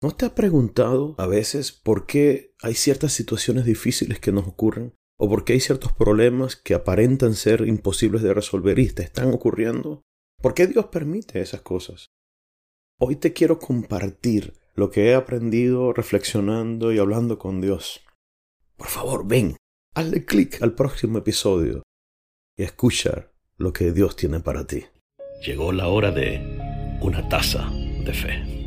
¿No te has preguntado a veces por qué hay ciertas situaciones difíciles que nos ocurren? ¿O por qué hay ciertos problemas que aparentan ser imposibles de resolver y te están ocurriendo? ¿Por qué Dios permite esas cosas? Hoy te quiero compartir lo que he aprendido reflexionando y hablando con Dios. Por favor, ven, hazle clic al próximo episodio y escucha lo que Dios tiene para ti. Llegó la hora de una taza de fe.